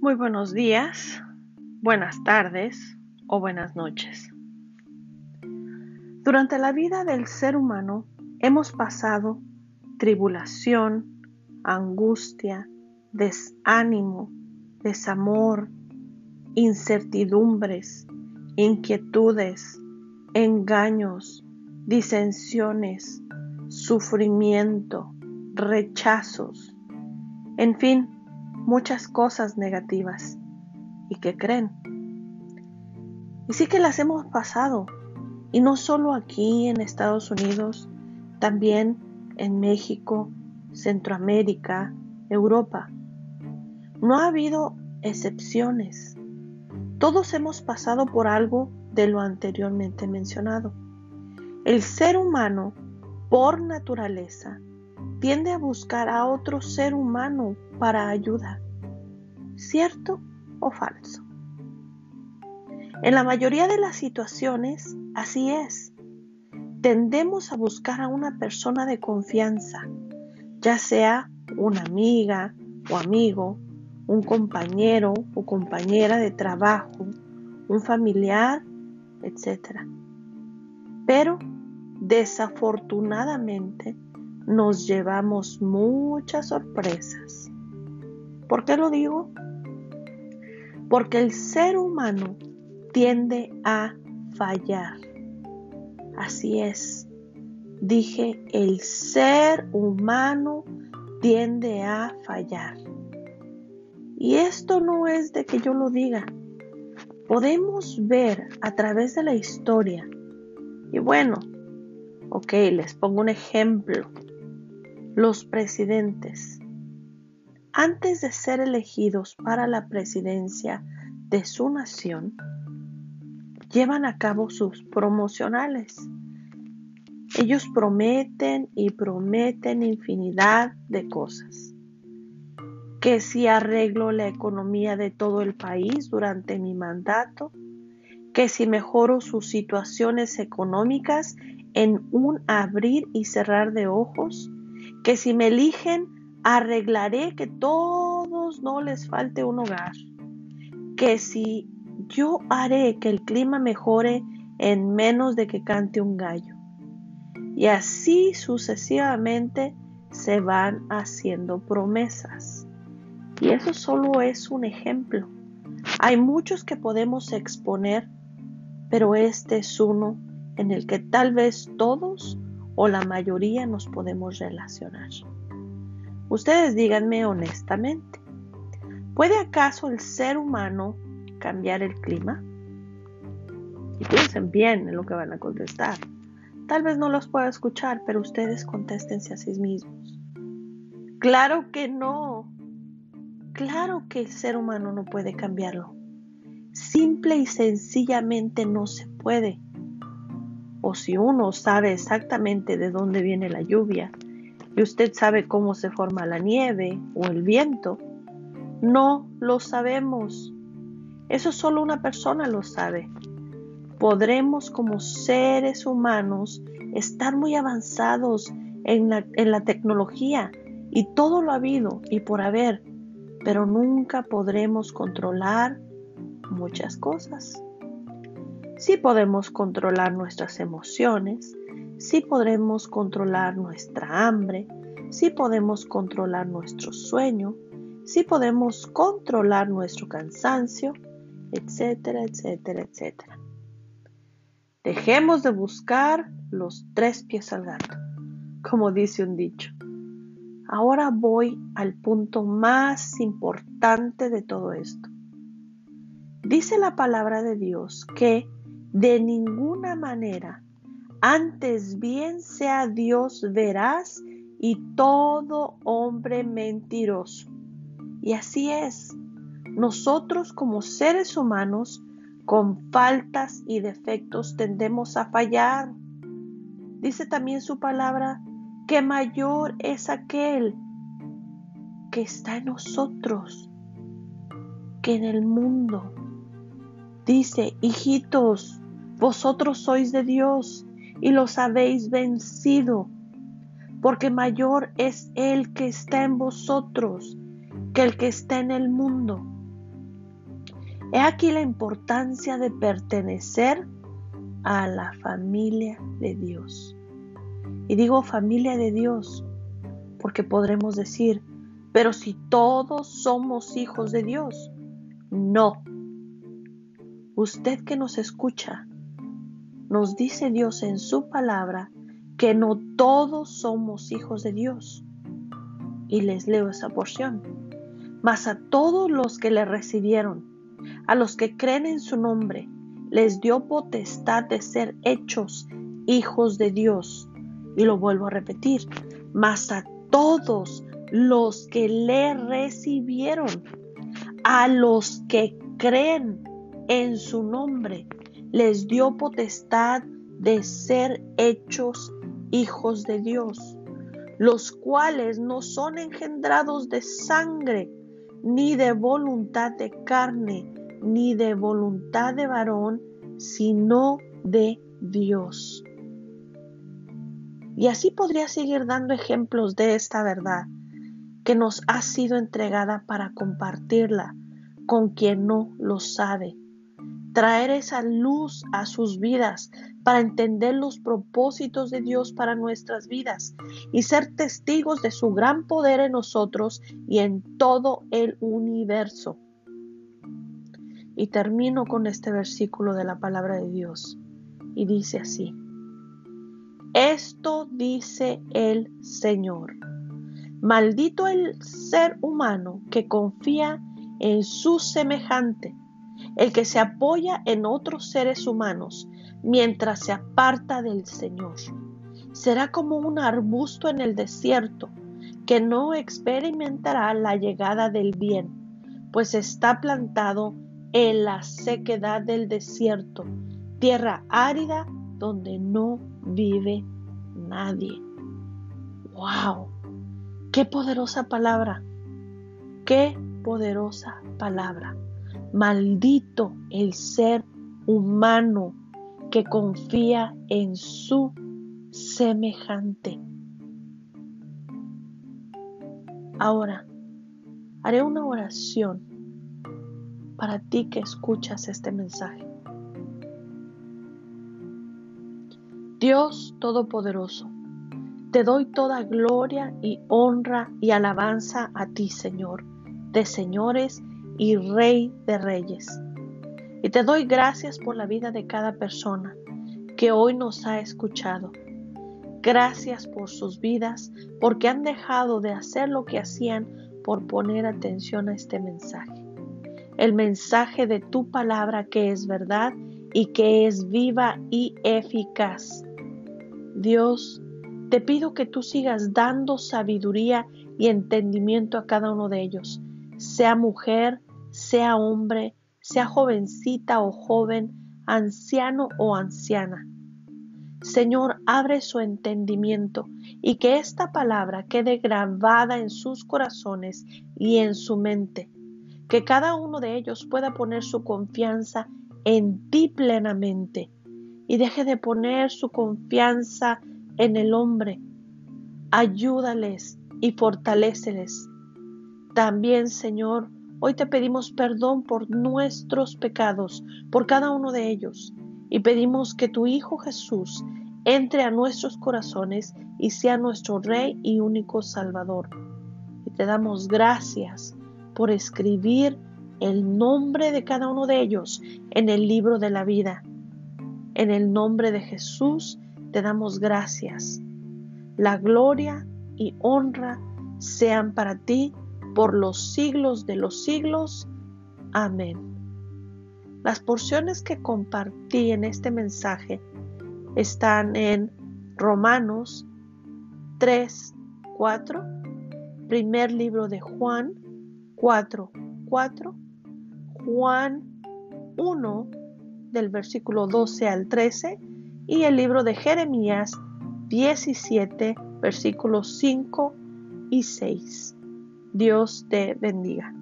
Muy buenos días, buenas tardes o buenas noches. Durante la vida del ser humano hemos pasado tribulación, angustia, desánimo, desamor, incertidumbres, inquietudes, engaños, disensiones, sufrimiento, rechazos, en fin, muchas cosas negativas. ¿Y que creen? Y sí que las hemos pasado. Y no solo aquí en Estados Unidos, también en México, Centroamérica, Europa. No ha habido excepciones. Todos hemos pasado por algo de lo anteriormente mencionado. El ser humano, por naturaleza, tiende a buscar a otro ser humano para ayuda. ¿Cierto o falso? En la mayoría de las situaciones, así es. Tendemos a buscar a una persona de confianza, ya sea una amiga o amigo, un compañero o compañera de trabajo, un familiar, etc. Pero, desafortunadamente, nos llevamos muchas sorpresas. ¿Por qué lo digo? Porque el ser humano tiende a fallar. Así es. Dije, el ser humano tiende a fallar. Y esto no es de que yo lo diga. Podemos ver a través de la historia. Y bueno, ok, les pongo un ejemplo los presidentes, antes de ser elegidos para la presidencia de su nación, llevan a cabo sus promocionales. Ellos prometen y prometen infinidad de cosas. Que si arreglo la economía de todo el país durante mi mandato, que si mejoro sus situaciones económicas en un abrir y cerrar de ojos, que si me eligen, arreglaré que todos no les falte un hogar, que si yo haré que el clima mejore en menos de que cante un gallo. Y así sucesivamente se van haciendo promesas. Y eso solo es un ejemplo. Hay muchos que podemos exponer, pero este es uno en el que tal vez todos o la mayoría nos podemos relacionar. Ustedes díganme honestamente, ¿puede acaso el ser humano cambiar el clima? Y piensen bien en lo que van a contestar. Tal vez no los pueda escuchar, pero ustedes contéstense a sí mismos. Claro que no. Claro que el ser humano no puede cambiarlo. Simple y sencillamente no se puede o si uno sabe exactamente de dónde viene la lluvia y usted sabe cómo se forma la nieve o el viento, no lo sabemos. Eso solo una persona lo sabe. Podremos como seres humanos estar muy avanzados en la, tecnología y todo lo ha habido y por haber, pero nunca podremos controlar muchas cosas. Sí podemos controlar nuestras emociones, sí podremos controlar nuestra hambre, sí podemos controlar nuestro sueño, sí podemos controlar nuestro cansancio, etcétera, etcétera, etcétera. Dejemos de buscar los tres pies al gato, como dice un dicho. Ahora voy al punto más importante de todo esto. Dice la palabra de Dios que de ninguna manera. Antes bien sea Dios veraz y todo hombre mentiroso. Y así es. Nosotros como seres humanos, con faltas y defectos, tendemos a fallar. Dice también su palabra que mayor es aquel que está en nosotros que en el mundo. Dice, hijitos, vosotros sois de Dios y los habéis vencido, porque mayor es el que está en vosotros que el que está en el mundo. He aquí la importancia de pertenecer a la familia de Dios. Y digo familia de Dios porque podremos decir, pero si todos somos hijos de Dios, no. Usted que nos escucha, nos dice Dios en su palabra que no todos somos hijos de Dios. Y les leo esa porción. Mas a todos los que le recibieron, a los que creen en su nombre, les dio potestad de ser hechos hijos de Dios. Y lo vuelvo a repetir, mas a todos los que le recibieron, a los que creen en su nombre, les dio potestad de ser hechos hijos de Dios, los cuales no son engendrados de sangre, ni de voluntad de carne, ni de voluntad de varón, sino de Dios. Y así podría seguir dando ejemplos de esta verdad que nos ha sido entregada para compartirla con quien no lo sabe. Traer esa luz a sus vidas para entender los propósitos de Dios para nuestras vidas y ser testigos de su gran poder en nosotros y en todo el universo. Y termino con este versículo de la palabra de Dios. Y dice así. Esto dice el Señor. Maldito el ser humano que confía en su semejante, el que se apoya en otros seres humanos mientras se aparta del Señor. Será como un arbusto en el desierto que no experimentará la llegada del bien, pues está plantado en la sequedad del desierto, tierra árida donde no vive nadie. ¡Wow! ¡Qué poderosa palabra! ¡Qué poderosa palabra! Maldito el ser humano que confía en su semejante. Ahora, haré una oración para ti que escuchas este mensaje. Dios Todopoderoso, te doy toda gloria y honra y alabanza a ti, Señor, de señores y Rey de reyes. Y te doy gracias por la vida de cada persona que hoy nos ha escuchado. Gracias por sus vidas, porque han dejado de hacer lo que hacían por poner atención a este mensaje el mensaje de tu palabra que es verdad y que es viva y eficaz. Dios, te pido que tú sigas dando sabiduría y entendimiento a cada uno de ellos, sea mujer, sea hombre, sea jovencita o joven, anciano o anciana. Señor, abre su entendimiento y que esta palabra quede grabada en sus corazones y en su mente que cada uno de ellos pueda poner su confianza en ti plenamente y deje de poner su confianza en el hombre. Ayúdales y fortaléceles. También, Señor, hoy te pedimos perdón por nuestros pecados, por cada uno de ellos, y pedimos que tu Hijo Jesús entre a nuestros corazones y sea nuestro Rey y único Salvador. Y te damos gracias por escribir el nombre de cada uno de ellos en el libro de la vida. En el nombre de Jesús te damos gracias. La gloria y honra sean para ti por los siglos de los siglos. Amén. Las porciones que compartí en este mensaje están en Romanos 3, 4, primer libro de Juan, 4, 4, Juan 1 del versículo 12 al 13 y el libro de Jeremías 17 versículos 5 y 6. Dios te bendiga.